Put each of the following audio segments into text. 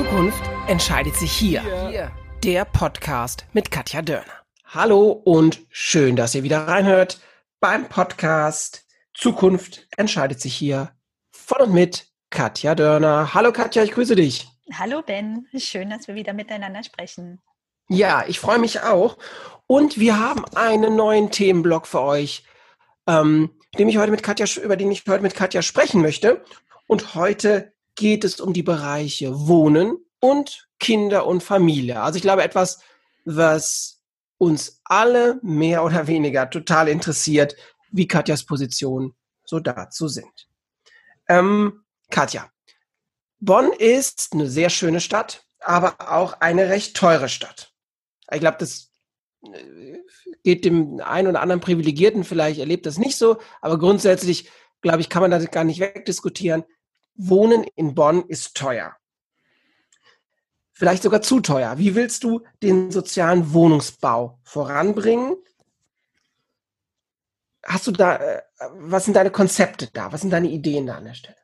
Zukunft entscheidet sich hier. hier. Der Podcast mit Katja Dörner. Hallo und schön, dass ihr wieder reinhört beim Podcast Zukunft entscheidet sich hier von und mit Katja Dörner. Hallo Katja, ich grüße dich. Hallo Ben, schön, dass wir wieder miteinander sprechen. Ja, ich freue mich auch. Und wir haben einen neuen Themenblock für euch, ähm, den ich heute mit Katja, über den ich heute mit Katja sprechen möchte. Und heute geht es um die Bereiche Wohnen und Kinder und Familie. Also ich glaube etwas, was uns alle mehr oder weniger total interessiert, wie Katjas Position so dazu sind. Ähm, Katja, Bonn ist eine sehr schöne Stadt, aber auch eine recht teure Stadt. Ich glaube, das äh, geht dem einen oder anderen Privilegierten vielleicht, erlebt das nicht so, aber grundsätzlich, glaube ich, kann man das gar nicht wegdiskutieren. Wohnen in Bonn ist teuer. Vielleicht sogar zu teuer. Wie willst du den sozialen Wohnungsbau voranbringen? Hast du da, äh, was sind deine Konzepte da? Was sind deine Ideen da an der Stelle?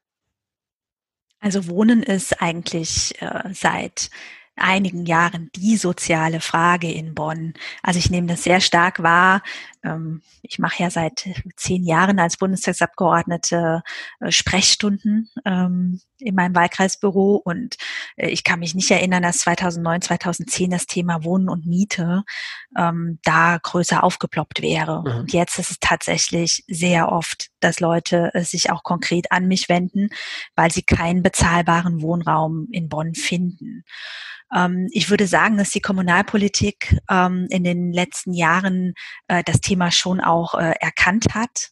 Also Wohnen ist eigentlich äh, seit einigen Jahren die soziale Frage in Bonn. Also ich nehme das sehr stark wahr. Ähm, ich mache ja seit zehn Jahren als Bundestagsabgeordnete äh, Sprechstunden ähm, in meinem Wahlkreisbüro und äh, ich kann mich nicht erinnern, dass 2009, 2010 das Thema Wohnen und Miete ähm, da größer aufgeploppt wäre. Mhm. Und jetzt ist es tatsächlich sehr oft, dass Leute sich auch konkret an mich wenden, weil sie keinen bezahlbaren Wohnraum in Bonn finden. Ich würde sagen, dass die Kommunalpolitik in den letzten Jahren äh, das Thema schon auch äh, erkannt hat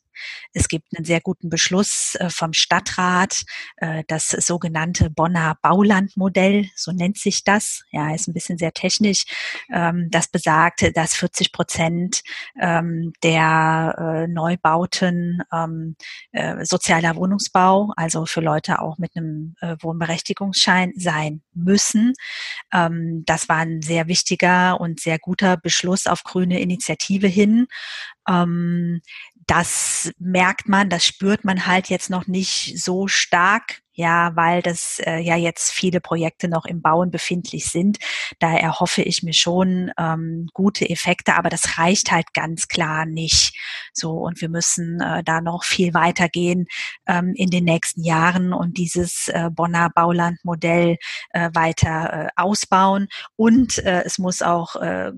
es gibt einen sehr guten Beschluss äh, vom Stadtrat, äh, das sogenannte Bonner Baulandmodell, so nennt sich das. Ja, ist ein bisschen sehr technisch. Ähm, das besagt, dass 40 Prozent ähm, der äh, Neubauten ähm, sozialer Wohnungsbau, also für Leute auch mit einem Wohnberechtigungsschein sein müssen. Das war ein sehr wichtiger und sehr guter Beschluss auf grüne Initiative hin das merkt man, das spürt man halt jetzt noch nicht so stark, ja, weil das äh, ja jetzt viele Projekte noch im Bauen befindlich sind. Da erhoffe ich mir schon ähm, gute Effekte, aber das reicht halt ganz klar nicht. So und wir müssen äh, da noch viel weiter gehen ähm, in den nächsten Jahren und dieses äh, Bonner Baulandmodell äh, weiter äh, ausbauen und äh, es muss auch äh,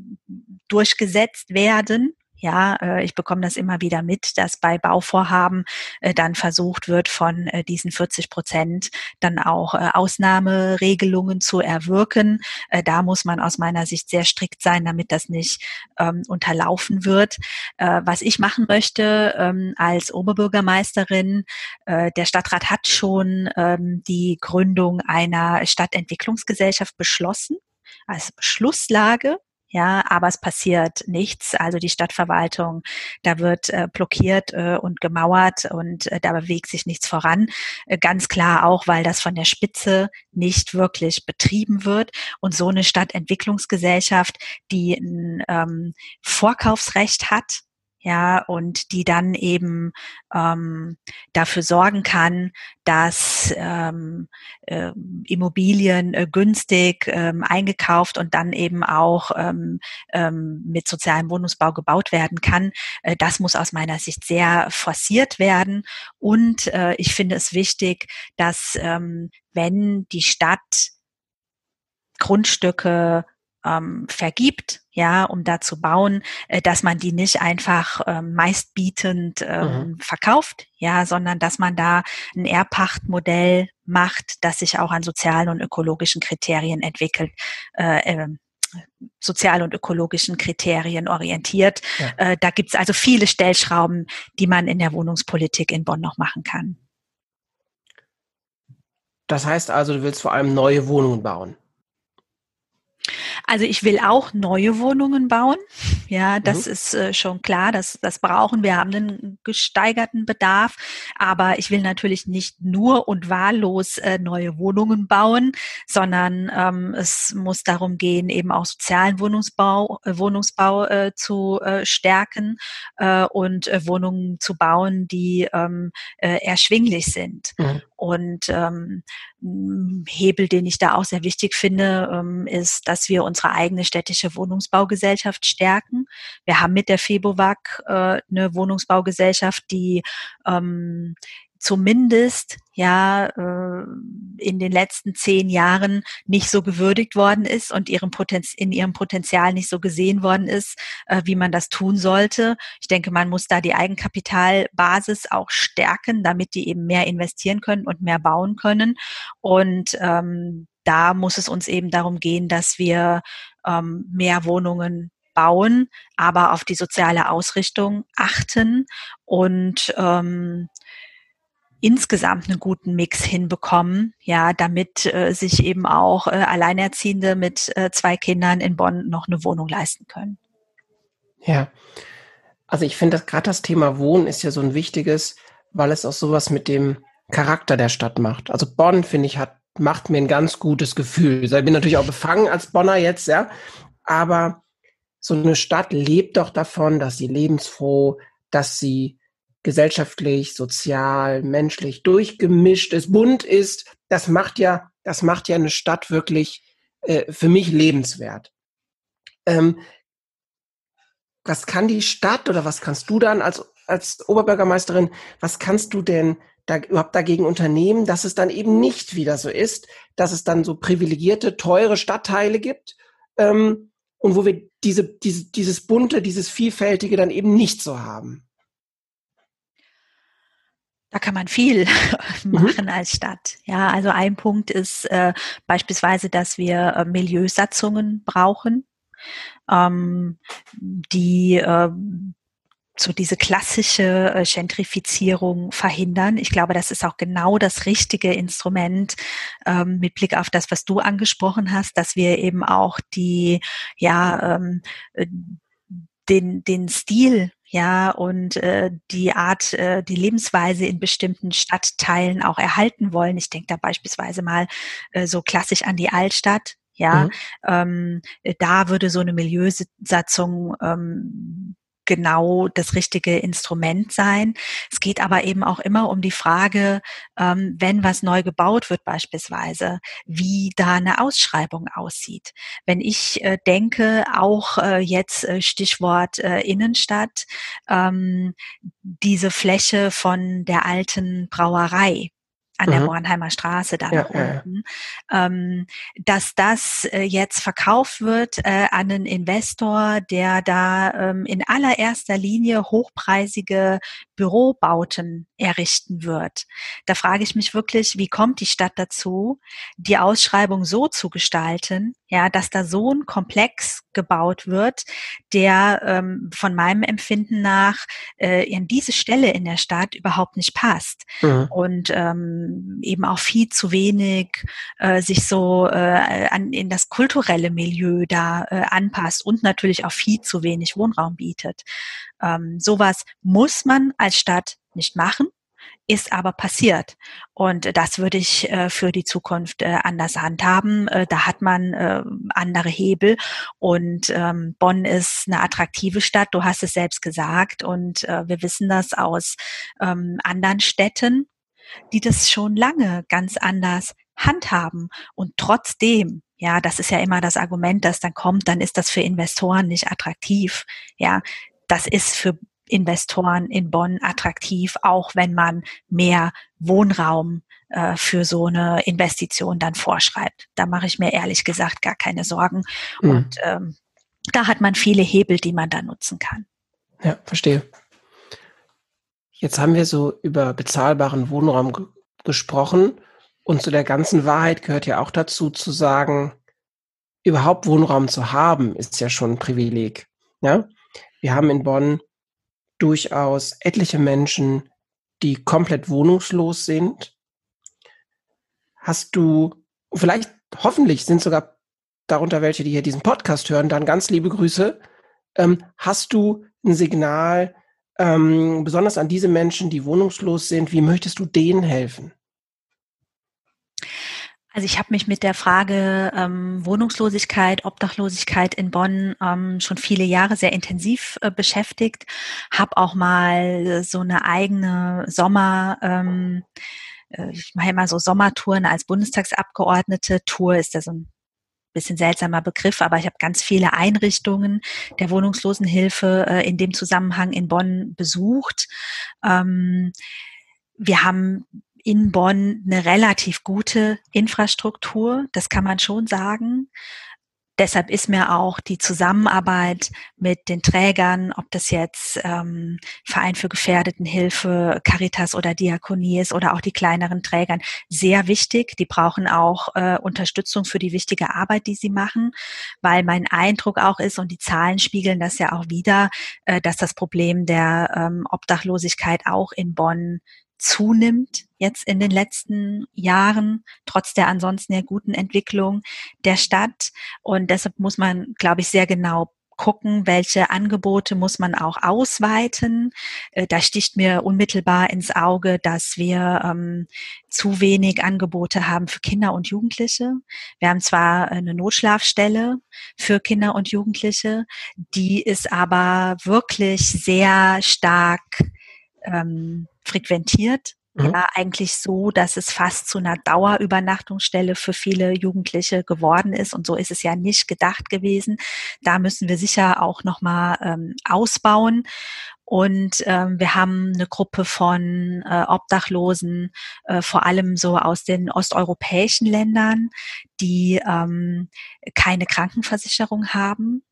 durchgesetzt werden ja, äh, ich bekomme das immer wieder mit, dass bei Bauvorhaben äh, dann versucht wird, von äh, diesen 40 Prozent dann auch Ausnahmeregelungen zu erwirken. Da muss man aus meiner Sicht sehr strikt sein, damit das nicht ähm, unterlaufen wird. Was ich machen möchte ähm, als Oberbürgermeisterin, der Stadtrat hat schon ähm, die Gründung einer Stadtentwicklungsgesellschaft beschlossen als Beschlusslage ja, aber es passiert nichts. Also die Stadtverwaltung, da wird äh, blockiert äh, und gemauert und äh, da bewegt sich nichts voran. Äh, ganz klar auch, weil das von der Spitze nicht wirklich betrieben wird und so eine Stadtentwicklungsgesellschaft, die ein ähm, Vorkaufsrecht hat, ja, und die dann eben ähm, dafür sorgen kann, dass ähm, äh, Immobilien äh, günstig ähm, eingekauft und dann eben auch ähm, ähm, mit sozialem Wohnungsbau gebaut werden kann. Äh, das muss aus meiner Sicht sehr forciert werden. Und äh, ich finde es wichtig, dass ähm, wenn die Stadt Grundstücke ähm, vergibt, ja, um da zu bauen, äh, dass man die nicht einfach ähm, meistbietend ähm, mhm. verkauft, ja, sondern dass man da ein Erbpachtmodell macht, das sich auch an sozialen und ökologischen Kriterien entwickelt. Äh, äh, sozial und ökologischen Kriterien orientiert. Ja. Äh, da gibt's also viele Stellschrauben, die man in der Wohnungspolitik in Bonn noch machen kann. Das heißt also, du willst vor allem neue Wohnungen bauen. Also ich will auch neue Wohnungen bauen. Ja, das mhm. ist äh, schon klar, das, das brauchen wir, haben einen gesteigerten Bedarf. Aber ich will natürlich nicht nur und wahllos äh, neue Wohnungen bauen, sondern ähm, es muss darum gehen, eben auch sozialen Wohnungsbau, äh, Wohnungsbau äh, zu äh, stärken äh, und äh, Wohnungen zu bauen, die ähm, äh, erschwinglich sind. Mhm. Und ähm, Hebel, den ich da auch sehr wichtig finde, ähm, ist, dass wir unsere eigene städtische Wohnungsbaugesellschaft stärken. Wir haben mit der FEBOWAG äh, eine Wohnungsbaugesellschaft, die ähm, zumindest ja äh, in den letzten zehn Jahren nicht so gewürdigt worden ist und ihrem Potenz in ihrem Potenzial nicht so gesehen worden ist, äh, wie man das tun sollte. Ich denke, man muss da die Eigenkapitalbasis auch stärken, damit die eben mehr investieren können und mehr bauen können. Und ähm, da muss es uns eben darum gehen, dass wir ähm, mehr Wohnungen bauen, aber auf die soziale Ausrichtung achten und ähm, insgesamt einen guten Mix hinbekommen, ja, damit äh, sich eben auch äh, Alleinerziehende mit äh, zwei Kindern in Bonn noch eine Wohnung leisten können. Ja, also ich finde, gerade das Thema Wohnen ist ja so ein wichtiges, weil es auch sowas mit dem Charakter der Stadt macht. Also Bonn, finde ich, hat, macht mir ein ganz gutes Gefühl. Ich bin natürlich auch befangen als Bonner jetzt, ja, aber so eine Stadt lebt doch davon, dass sie lebensfroh, dass sie gesellschaftlich, sozial, menschlich durchgemischt ist, bunt ist, das macht ja, das macht ja eine Stadt wirklich äh, für mich lebenswert. Ähm, was kann die Stadt oder was kannst du dann als, als Oberbürgermeisterin, was kannst du denn da überhaupt dagegen unternehmen, dass es dann eben nicht wieder so ist, dass es dann so privilegierte, teure Stadtteile gibt ähm, und wo wir diese, diese, dieses bunte, dieses vielfältige dann eben nicht so haben? Da kann man viel mhm. machen mhm. als Stadt. Ja, also ein Punkt ist äh, beispielsweise, dass wir äh, Milieusatzungen brauchen, ähm, die äh, so diese klassische äh, Gentrifizierung verhindern. Ich glaube, das ist auch genau das richtige Instrument ähm, mit Blick auf das, was du angesprochen hast, dass wir eben auch die, ja, ähm, äh, den, den Stil ja, und äh, die Art, äh, die Lebensweise in bestimmten Stadtteilen auch erhalten wollen. Ich denke da beispielsweise mal äh, so klassisch an die Altstadt. Ja, mhm. ähm, da würde so eine Milieusatzung ähm, genau das richtige Instrument sein. Es geht aber eben auch immer um die Frage, ähm, wenn was neu gebaut wird beispielsweise, wie da eine Ausschreibung aussieht. Wenn ich äh, denke, auch äh, jetzt äh, Stichwort Innenstadt, ähm, diese Fläche von der alten Brauerei, an der mhm. Bornheimer Straße da ja, unten, ja. ähm, dass das äh, jetzt verkauft wird äh, an einen Investor, der da ähm, in allererster Linie hochpreisige Bürobauten errichten wird. Da frage ich mich wirklich, wie kommt die Stadt dazu, die Ausschreibung so zu gestalten, ja, dass da so ein Komplex gebaut wird, der ähm, von meinem Empfinden nach äh, in diese Stelle in der Stadt überhaupt nicht passt mhm. und ähm, eben auch viel zu wenig äh, sich so äh, an, in das kulturelle Milieu da äh, anpasst und natürlich auch viel zu wenig Wohnraum bietet. Ähm, sowas muss man als Stadt nicht machen ist aber passiert. Und das würde ich äh, für die Zukunft äh, anders handhaben. Äh, da hat man äh, andere Hebel. Und ähm, Bonn ist eine attraktive Stadt, du hast es selbst gesagt. Und äh, wir wissen das aus ähm, anderen Städten, die das schon lange ganz anders handhaben. Und trotzdem ja, das ist ja immer das Argument, das dann kommt, dann ist das für Investoren nicht attraktiv. Ja, das ist für Investoren in Bonn attraktiv, auch wenn man mehr Wohnraum äh, für so eine Investition dann vorschreibt. Da mache ich mir ehrlich gesagt gar keine Sorgen. Mhm. Und ähm, da hat man viele Hebel, die man da nutzen kann. Ja, verstehe. Jetzt haben wir so über bezahlbaren Wohnraum gesprochen und zu der ganzen Wahrheit gehört ja auch dazu zu sagen, überhaupt Wohnraum zu haben, ist ja schon ein Privileg. Ja? Wir haben in Bonn durchaus etliche Menschen, die komplett wohnungslos sind. Hast du, vielleicht, hoffentlich sind sogar darunter welche, die hier diesen Podcast hören, dann ganz liebe Grüße. Ähm, hast du ein Signal, ähm, besonders an diese Menschen, die wohnungslos sind, wie möchtest du denen helfen? Also ich habe mich mit der Frage ähm, Wohnungslosigkeit, Obdachlosigkeit in Bonn ähm, schon viele Jahre sehr intensiv äh, beschäftigt, habe auch mal so eine eigene Sommer ähm, äh, ich mache immer so Sommertouren als Bundestagsabgeordnete. Tour ist ja so ein bisschen seltsamer Begriff, aber ich habe ganz viele Einrichtungen der Wohnungslosenhilfe äh, in dem Zusammenhang in Bonn besucht. Ähm, wir haben in Bonn eine relativ gute Infrastruktur, das kann man schon sagen. Deshalb ist mir auch die Zusammenarbeit mit den Trägern, ob das jetzt ähm, Verein für Gefährdetenhilfe, Caritas oder Diakonie ist oder auch die kleineren Trägern, sehr wichtig. Die brauchen auch äh, Unterstützung für die wichtige Arbeit, die sie machen, weil mein Eindruck auch ist, und die Zahlen spiegeln das ja auch wieder, äh, dass das Problem der ähm, Obdachlosigkeit auch in Bonn zunimmt jetzt in den letzten Jahren, trotz der ansonsten ja guten Entwicklung der Stadt. Und deshalb muss man, glaube ich, sehr genau gucken, welche Angebote muss man auch ausweiten. Äh, da sticht mir unmittelbar ins Auge, dass wir ähm, zu wenig Angebote haben für Kinder und Jugendliche. Wir haben zwar eine Notschlafstelle für Kinder und Jugendliche, die ist aber wirklich sehr stark ähm, frequentiert. Mhm. Ja, eigentlich so, dass es fast zu einer Dauerübernachtungsstelle für viele Jugendliche geworden ist. Und so ist es ja nicht gedacht gewesen. Da müssen wir sicher auch nochmal ähm, ausbauen. Und ähm, wir haben eine Gruppe von äh, Obdachlosen, äh, vor allem so aus den osteuropäischen Ländern, die ähm, keine Krankenversicherung haben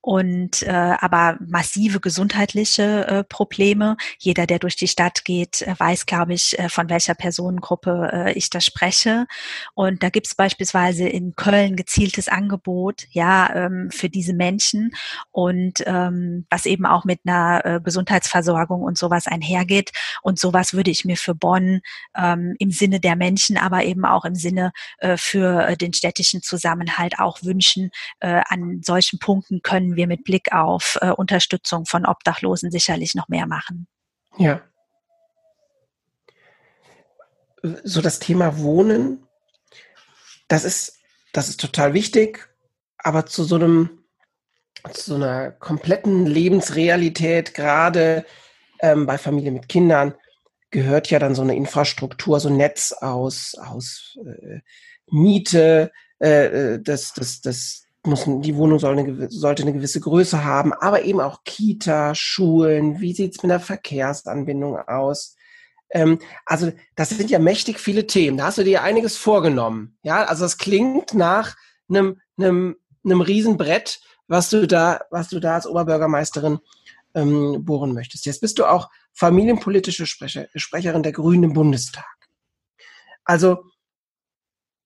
und äh, aber massive gesundheitliche äh, Probleme. Jeder, der durch die Stadt geht, äh, weiß, glaube ich, äh, von welcher Personengruppe äh, ich da spreche. Und da gibt es beispielsweise in Köln gezieltes Angebot, ja, ähm, für diese Menschen und ähm, was eben auch mit einer äh, Gesundheitsversorgung und sowas einhergeht. Und sowas würde ich mir für Bonn ähm, im Sinne der Menschen, aber eben auch im Sinne äh, für äh, den städtischen Zusammenhalt auch wünschen, äh, an solchen Punkten Punkten können wir mit Blick auf äh, Unterstützung von Obdachlosen sicherlich noch mehr machen. Ja. So das Thema Wohnen, das ist, das ist total wichtig, aber zu so einem, zu so einer kompletten Lebensrealität, gerade ähm, bei Familien mit Kindern, gehört ja dann so eine Infrastruktur, so ein Netz aus, aus äh, Miete, äh, äh das, das, das, muss, die Wohnung soll eine, sollte eine gewisse Größe haben, aber eben auch Kita, Schulen, wie sieht's mit der Verkehrsanbindung aus? Ähm, also das sind ja mächtig viele Themen. Da hast du dir einiges vorgenommen. Ja, also es klingt nach einem, einem, einem Riesenbrett, was du da, was du da als Oberbürgermeisterin ähm, bohren möchtest. Jetzt bist du auch familienpolitische Sprecher, Sprecherin der Grünen im Bundestag. Also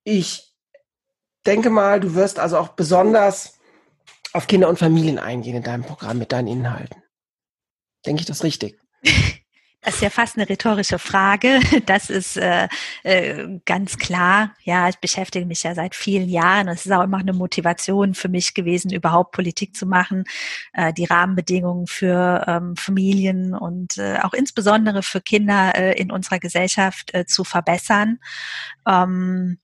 ich denke mal, du wirst also auch besonders auf Kinder und Familien eingehen in deinem Programm mit deinen Inhalten. Denke ich das richtig? Das ist ja fast eine rhetorische Frage. Das ist äh, äh, ganz klar. Ja, ich beschäftige mich ja seit vielen Jahren. Es ist auch immer eine Motivation für mich gewesen, überhaupt Politik zu machen, äh, die Rahmenbedingungen für ähm, Familien und äh, auch insbesondere für Kinder äh, in unserer Gesellschaft äh, zu verbessern. Ähm,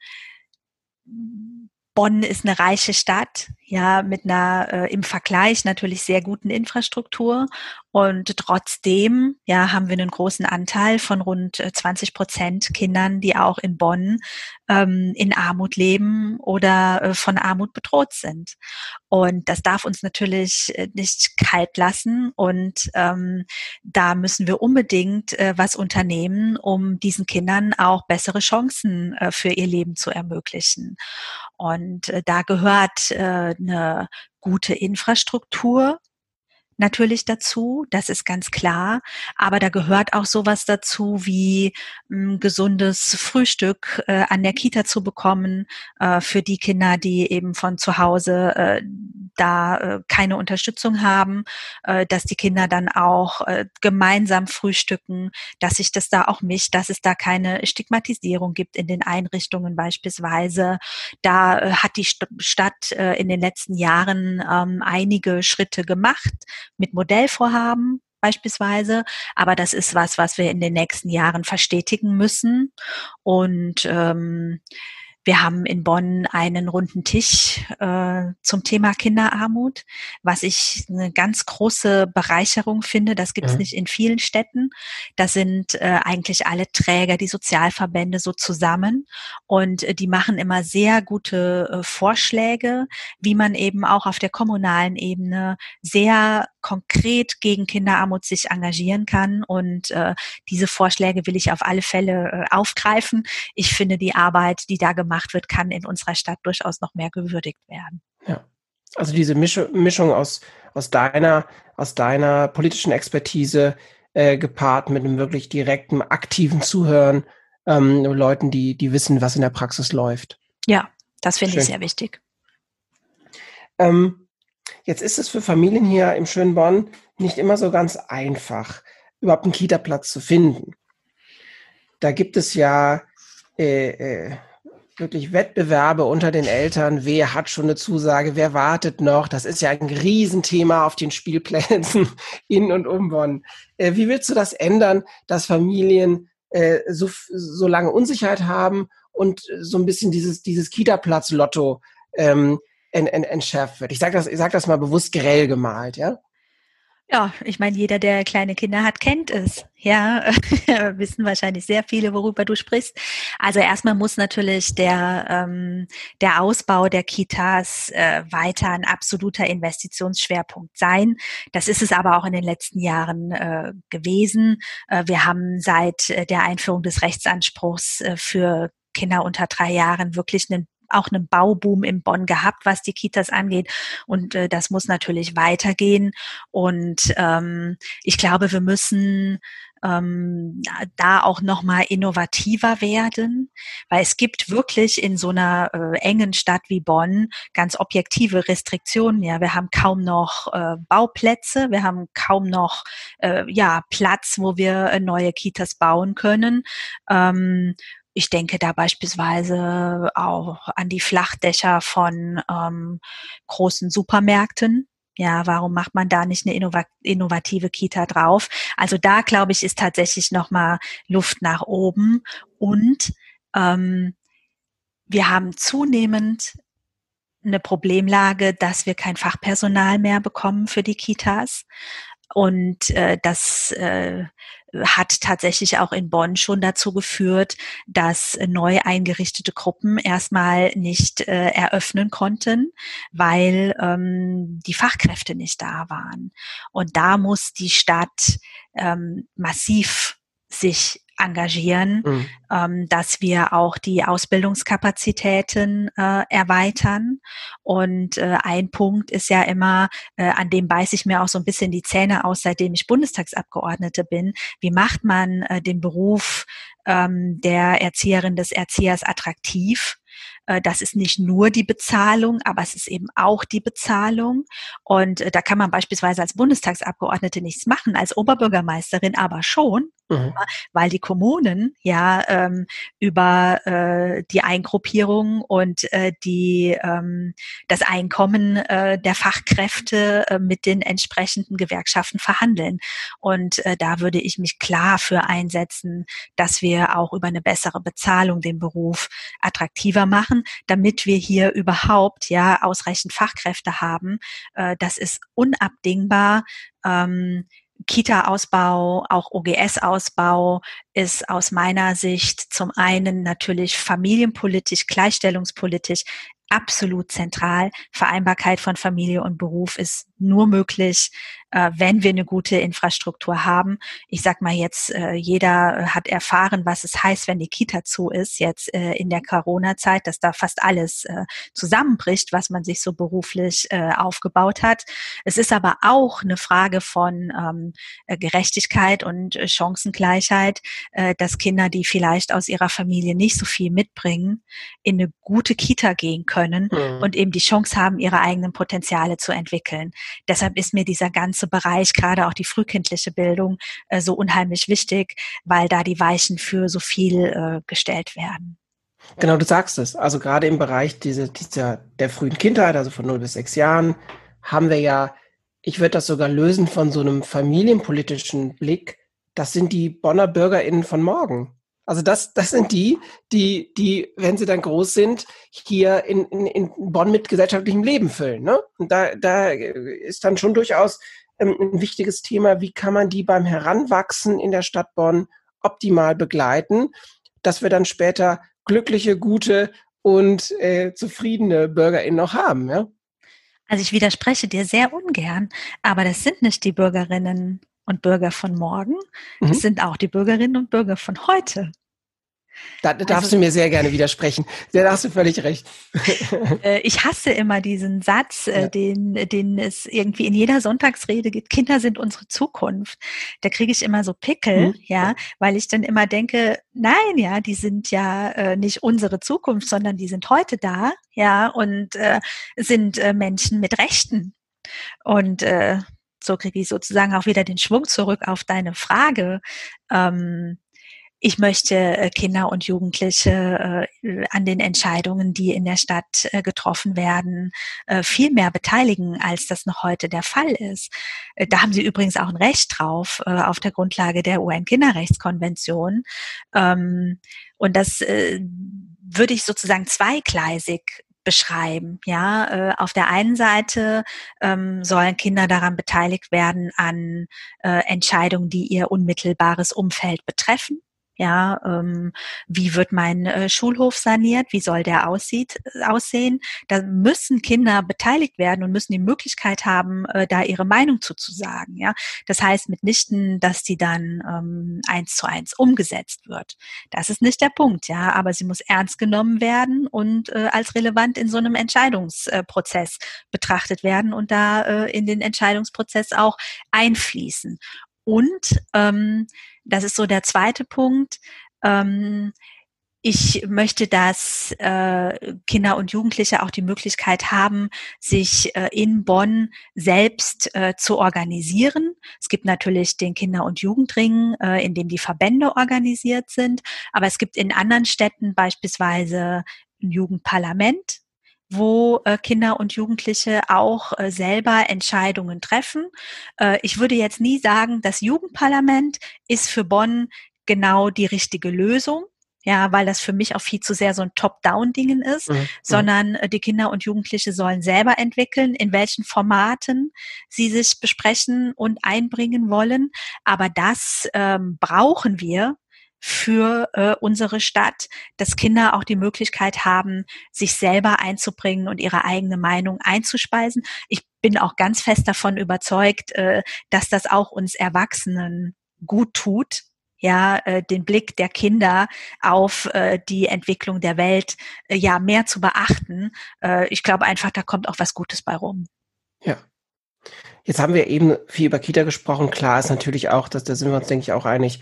Bonn ist eine reiche Stadt, ja, mit einer äh, im Vergleich natürlich sehr guten Infrastruktur und trotzdem, ja, haben wir einen großen Anteil von rund 20 äh, Prozent Kindern, die auch in Bonn ähm, in Armut leben oder äh, von Armut bedroht sind. Und das darf uns natürlich äh, nicht kalt lassen. Und ähm, da müssen wir unbedingt äh, was unternehmen, um diesen Kindern auch bessere Chancen äh, für ihr Leben zu ermöglichen. Und äh, da gehört äh, eine gute Infrastruktur natürlich dazu, das ist ganz klar. Aber da gehört auch sowas dazu wie ein hm, gesundes Frühstück äh, an der Kita zu bekommen äh, für die Kinder, die eben von zu Hause äh, da äh, keine Unterstützung haben, äh, dass die Kinder dann auch äh, gemeinsam frühstücken, dass sich das da auch mischt, dass es da keine Stigmatisierung gibt in den Einrichtungen beispielsweise. Da äh, hat die St Stadt äh, in den letzten Jahren ähm, einige Schritte gemacht mit Modellvorhaben beispielsweise. Aber das ist was, was wir in den nächsten Jahren verstetigen müssen. Und ähm, wir haben in Bonn einen runden Tisch äh, zum Thema Kinderarmut, was ich eine ganz große Bereicherung finde. Das gibt es mhm. nicht in vielen Städten. Da sind äh, eigentlich alle Träger, die Sozialverbände so zusammen und äh, die machen immer sehr gute äh, Vorschläge, wie man eben auch auf der kommunalen Ebene sehr konkret gegen Kinderarmut sich engagieren kann. Und äh, diese Vorschläge will ich auf alle Fälle äh, aufgreifen. Ich finde die Arbeit, die da gemacht wird, kann in unserer Stadt durchaus noch mehr gewürdigt werden. Ja. Also diese Mischung aus, aus deiner, aus deiner politischen Expertise äh, gepaart mit einem wirklich direkten, aktiven Zuhören, ähm, Leuten, die, die wissen, was in der Praxis läuft. Ja, das finde ich sehr wichtig. Ähm, jetzt ist es für Familien hier im schönen Bonn nicht immer so ganz einfach, überhaupt einen Kita-Platz zu finden. Da gibt es ja äh, äh, wirklich Wettbewerbe unter den Eltern. Wer hat schon eine Zusage? Wer wartet noch? Das ist ja ein Riesenthema auf den Spielplätzen in und um Bonn. Äh, wie willst du das ändern, dass Familien äh, so, so lange Unsicherheit haben und so ein bisschen dieses, dieses Kita-Platz-Lotto ähm, entschärft wird? Ich sage das, sag das mal bewusst grell gemalt, ja? Ja, ich meine, jeder, der kleine Kinder hat, kennt es. Ja, wissen wahrscheinlich sehr viele, worüber du sprichst. Also erstmal muss natürlich der, ähm, der Ausbau der Kitas äh, weiter ein absoluter Investitionsschwerpunkt sein. Das ist es aber auch in den letzten Jahren äh, gewesen. Äh, wir haben seit äh, der Einführung des Rechtsanspruchs äh, für Kinder unter drei Jahren wirklich einen auch einen Bauboom in Bonn gehabt, was die Kitas angeht. Und äh, das muss natürlich weitergehen. Und ähm, ich glaube, wir müssen ähm, da auch nochmal innovativer werden, weil es gibt wirklich in so einer äh, engen Stadt wie Bonn ganz objektive Restriktionen. Ja, wir haben kaum noch äh, Bauplätze, wir haben kaum noch äh, ja Platz, wo wir äh, neue Kitas bauen können. Ähm, ich denke da beispielsweise auch an die Flachdächer von ähm, großen Supermärkten. Ja, warum macht man da nicht eine innovative Kita drauf? Also da glaube ich ist tatsächlich noch mal Luft nach oben und ähm, wir haben zunehmend eine Problemlage, dass wir kein Fachpersonal mehr bekommen für die Kitas. Und äh, das äh, hat tatsächlich auch in Bonn schon dazu geführt, dass neu eingerichtete Gruppen erstmal nicht äh, eröffnen konnten, weil ähm, die Fachkräfte nicht da waren. Und da muss die Stadt ähm, massiv sich engagieren, mhm. ähm, dass wir auch die Ausbildungskapazitäten äh, erweitern. Und äh, ein Punkt ist ja immer, äh, an dem beiße ich mir auch so ein bisschen die Zähne aus, seitdem ich Bundestagsabgeordnete bin. Wie macht man äh, den Beruf ähm, der Erzieherin des Erziehers attraktiv? Äh, das ist nicht nur die Bezahlung, aber es ist eben auch die Bezahlung. Und äh, da kann man beispielsweise als Bundestagsabgeordnete nichts machen, als Oberbürgermeisterin aber schon, mhm. weil die Kommunen ja ähm, über äh, die Eingruppierung und äh, die ähm, das Einkommen äh, der Fachkräfte äh, mit den entsprechenden Gewerkschaften verhandeln. Und da würde ich mich klar für einsetzen, dass wir auch über eine bessere Bezahlung den Beruf attraktiver machen, damit wir hier überhaupt ja ausreichend Fachkräfte haben. Äh, das ist unabdingbar. Ähm, Kita-Ausbau, auch OGS-Ausbau ist aus meiner Sicht zum einen natürlich familienpolitisch, gleichstellungspolitisch absolut zentral. Vereinbarkeit von Familie und Beruf ist nur möglich, äh, wenn wir eine gute Infrastruktur haben. Ich sag mal jetzt, äh, jeder hat erfahren, was es heißt, wenn die Kita zu ist, jetzt äh, in der Corona-Zeit, dass da fast alles äh, zusammenbricht, was man sich so beruflich äh, aufgebaut hat. Es ist aber auch eine Frage von ähm, äh, Gerechtigkeit und Chancengleichheit, äh, dass Kinder, die vielleicht aus ihrer Familie nicht so viel mitbringen, in eine gute Kita gehen können mhm. und eben die Chance haben, ihre eigenen Potenziale zu entwickeln. Deshalb ist mir dieser ganze Bereich, gerade auch die frühkindliche Bildung, äh, so unheimlich wichtig, weil da die Weichen für so viel äh, gestellt werden. Genau, du sagst es. Also gerade im Bereich dieser, dieser, der frühen Kindheit, also von 0 bis 6 Jahren, haben wir ja, ich würde das sogar lösen von so einem familienpolitischen Blick. Das sind die Bonner BürgerInnen von morgen. Also das, das sind die, die, die, wenn sie dann groß sind, hier in, in, in Bonn mit gesellschaftlichem Leben füllen. Ne? Und da, da ist dann schon durchaus ähm, ein wichtiges Thema, wie kann man die beim Heranwachsen in der Stadt Bonn optimal begleiten, dass wir dann später glückliche, gute und äh, zufriedene BürgerInnen noch haben. Ja? Also ich widerspreche dir sehr ungern, aber das sind nicht die Bürgerinnen und Bürger von morgen, mhm. das sind auch die Bürgerinnen und Bürger von heute. Da, da darfst also, du mir sehr gerne widersprechen. Da hast du völlig recht. Äh, ich hasse immer diesen Satz, äh, ja. den, den es irgendwie in jeder Sonntagsrede gibt. Kinder sind unsere Zukunft. Da kriege ich immer so Pickel, mhm. ja, weil ich dann immer denke, nein, ja, die sind ja äh, nicht unsere Zukunft, sondern die sind heute da, ja, und äh, sind äh, Menschen mit Rechten. Und äh, so kriege ich sozusagen auch wieder den Schwung zurück auf deine Frage. Ähm, ich möchte äh, Kinder und Jugendliche äh, an den Entscheidungen, die in der Stadt äh, getroffen werden, viel mehr beteiligen, als das noch heute der Fall ist. Da haben Sie übrigens auch ein Recht drauf, auf der Grundlage der UN-Kinderrechtskonvention. Ähm, und das würde ich sozusagen zweigleisig beschreiben. Ja, äh, auf der einen Seite ähm, sollen Kinder daran beteiligt werden an äh, Entscheidungen, die ihr unmittelbares Umfeld betreffen. Ja, ähm, wie wird mein äh, Schulhof saniert? Wie soll der aussieht, äh, aussehen? Da müssen Kinder beteiligt werden und müssen die Möglichkeit haben, äh, da ihre Meinung zu, zu sagen. Ja, das heißt mitnichten, dass die dann ähm, eins zu eins umgesetzt wird. Das ist nicht der Punkt. Ja, aber sie muss ernst genommen werden und äh, als relevant in so einem Entscheidungsprozess betrachtet werden und da äh, in den Entscheidungsprozess auch einfließen. Und ähm, das ist so der zweite Punkt. Ähm, ich möchte, dass äh, Kinder und Jugendliche auch die Möglichkeit haben, sich äh, in Bonn selbst äh, zu organisieren. Es gibt natürlich den Kinder- und Jugendring, äh, in dem die Verbände organisiert sind, aber es gibt in anderen Städten beispielsweise ein Jugendparlament, wo äh, Kinder und Jugendliche auch äh, selber Entscheidungen treffen. Äh, ich würde jetzt nie sagen, das Jugendparlament ist für Bonn genau die richtige Lösung. Ja, weil das für mich auch viel zu sehr so ein Top-Down-Dingen ist, mhm. sondern äh, die Kinder und Jugendliche sollen selber entwickeln, in welchen Formaten sie sich besprechen und einbringen wollen. Aber das ähm, brauchen wir, für äh, unsere Stadt, dass Kinder auch die Möglichkeit haben, sich selber einzubringen und ihre eigene Meinung einzuspeisen. Ich bin auch ganz fest davon überzeugt, äh, dass das auch uns Erwachsenen gut tut, ja, äh, den Blick der Kinder auf äh, die Entwicklung der Welt äh, ja mehr zu beachten. Äh, ich glaube einfach, da kommt auch was Gutes bei rum. Ja. Jetzt haben wir eben viel über Kita gesprochen. Klar ist natürlich auch, dass da sind wir uns, denke ich, auch einig,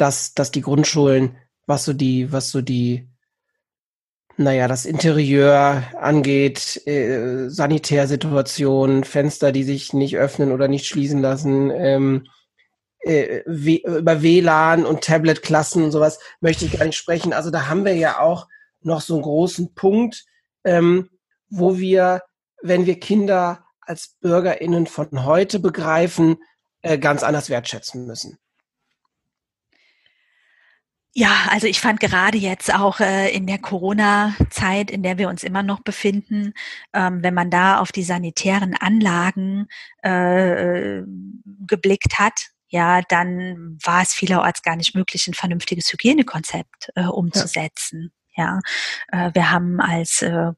dass, dass die Grundschulen, was so die, was so die, naja, das Interieur angeht, äh, Sanitärsituation, Fenster, die sich nicht öffnen oder nicht schließen lassen, ähm, äh, über WLAN und Tablet-Klassen und sowas möchte ich gar nicht sprechen. Also da haben wir ja auch noch so einen großen Punkt, ähm, wo wir, wenn wir Kinder als BürgerInnen von heute begreifen, äh, ganz anders wertschätzen müssen. Ja, also ich fand gerade jetzt auch äh, in der Corona-Zeit, in der wir uns immer noch befinden, ähm, wenn man da auf die sanitären Anlagen äh, geblickt hat, ja, dann war es vielerorts gar nicht möglich, ein vernünftiges Hygienekonzept äh, umzusetzen. Ja, äh, wir haben als äh,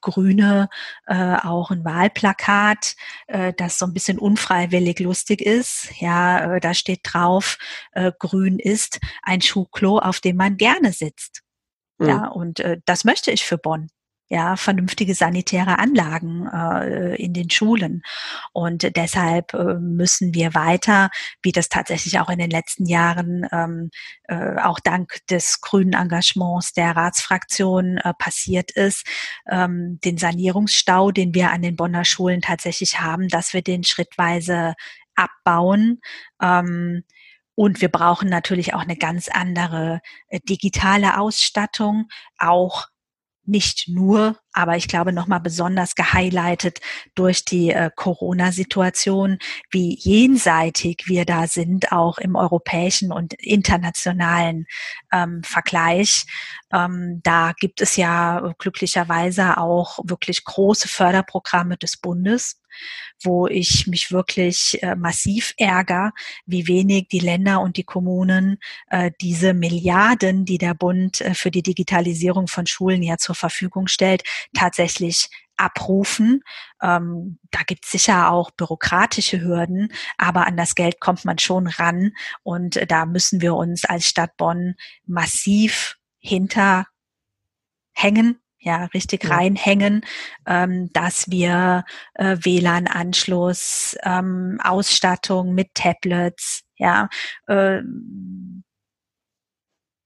Grüne äh, auch ein Wahlplakat, äh, das so ein bisschen unfreiwillig lustig ist. Ja, äh, da steht drauf, äh, Grün ist ein Schuhklo, auf dem man gerne sitzt. Mhm. Ja, und äh, das möchte ich für Bonn ja, vernünftige sanitäre Anlagen äh, in den Schulen. Und deshalb äh, müssen wir weiter, wie das tatsächlich auch in den letzten Jahren ähm, äh, auch dank des grünen Engagements der Ratsfraktion äh, passiert ist, ähm, den Sanierungsstau, den wir an den Bonner Schulen tatsächlich haben, dass wir den schrittweise abbauen. Ähm, und wir brauchen natürlich auch eine ganz andere äh, digitale Ausstattung, auch nicht nur, aber ich glaube nochmal besonders gehighlightet durch die äh, Corona-Situation, wie jenseitig wir da sind, auch im europäischen und internationalen ähm, Vergleich. Ähm, da gibt es ja glücklicherweise auch wirklich große Förderprogramme des Bundes wo ich mich wirklich äh, massiv ärgere, wie wenig die Länder und die Kommunen äh, diese Milliarden, die der Bund äh, für die Digitalisierung von Schulen ja zur Verfügung stellt, tatsächlich abrufen. Ähm, da gibt es sicher auch bürokratische Hürden, aber an das Geld kommt man schon ran und äh, da müssen wir uns als Stadt Bonn massiv hinter hängen ja, richtig ja. reinhängen, ähm, dass wir äh, WLAN-Anschluss, ähm, Ausstattung mit Tablets, ja, äh,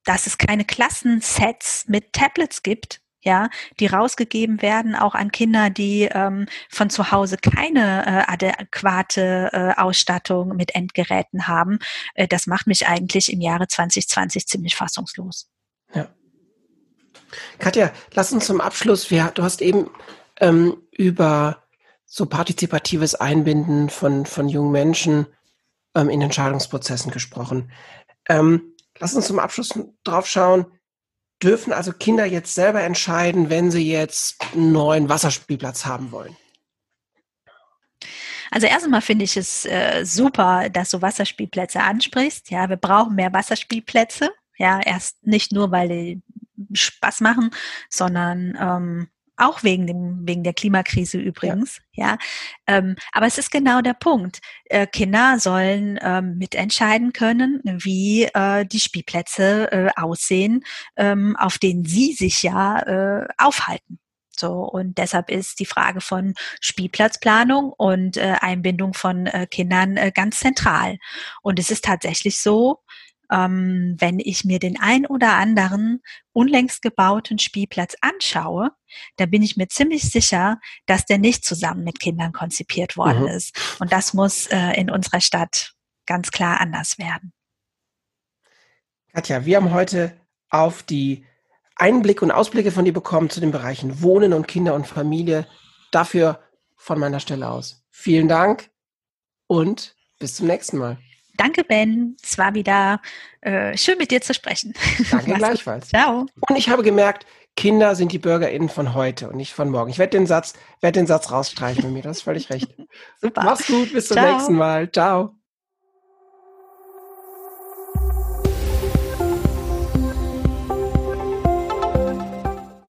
dass es keine Klassensets mit Tablets gibt, ja, die rausgegeben werden, auch an Kinder, die ähm, von zu Hause keine äh, adäquate äh, Ausstattung mit Endgeräten haben. Äh, das macht mich eigentlich im Jahre 2020 ziemlich fassungslos. Ja. Katja, lass uns zum Abschluss, wir, du hast eben ähm, über so partizipatives Einbinden von, von jungen Menschen ähm, in Entscheidungsprozessen gesprochen. Ähm, lass uns zum Abschluss drauf schauen, dürfen also Kinder jetzt selber entscheiden, wenn sie jetzt einen neuen Wasserspielplatz haben wollen? Also erstmal finde ich es äh, super, dass du Wasserspielplätze ansprichst. Ja, wir brauchen mehr Wasserspielplätze. Ja, erst nicht nur, weil die Spaß machen, sondern ähm, auch wegen dem wegen der Klimakrise übrigens, ja. ja. Ähm, aber es ist genau der Punkt. Äh, Kinder sollen ähm, mitentscheiden können, wie äh, die Spielplätze äh, aussehen, ähm, auf denen sie sich ja äh, aufhalten. So, und deshalb ist die Frage von Spielplatzplanung und äh, Einbindung von äh, Kindern äh, ganz zentral. Und es ist tatsächlich so, ähm, wenn ich mir den ein oder anderen unlängst gebauten Spielplatz anschaue, da bin ich mir ziemlich sicher, dass der nicht zusammen mit Kindern konzipiert worden mhm. ist. Und das muss äh, in unserer Stadt ganz klar anders werden. Katja, wir haben heute auf die Einblicke und Ausblicke von dir bekommen zu den Bereichen Wohnen und Kinder und Familie. Dafür von meiner Stelle aus. Vielen Dank und bis zum nächsten Mal. Danke, Ben. Es war wieder äh, schön, mit dir zu sprechen. Danke gleichfalls. Ciao. Und ich habe gemerkt, Kinder sind die BürgerInnen von heute und nicht von morgen. Ich werde den Satz, werde den Satz rausstreichen mit mir. Das ist völlig recht. Super. Mach's gut, bis zum Ciao. nächsten Mal. Ciao.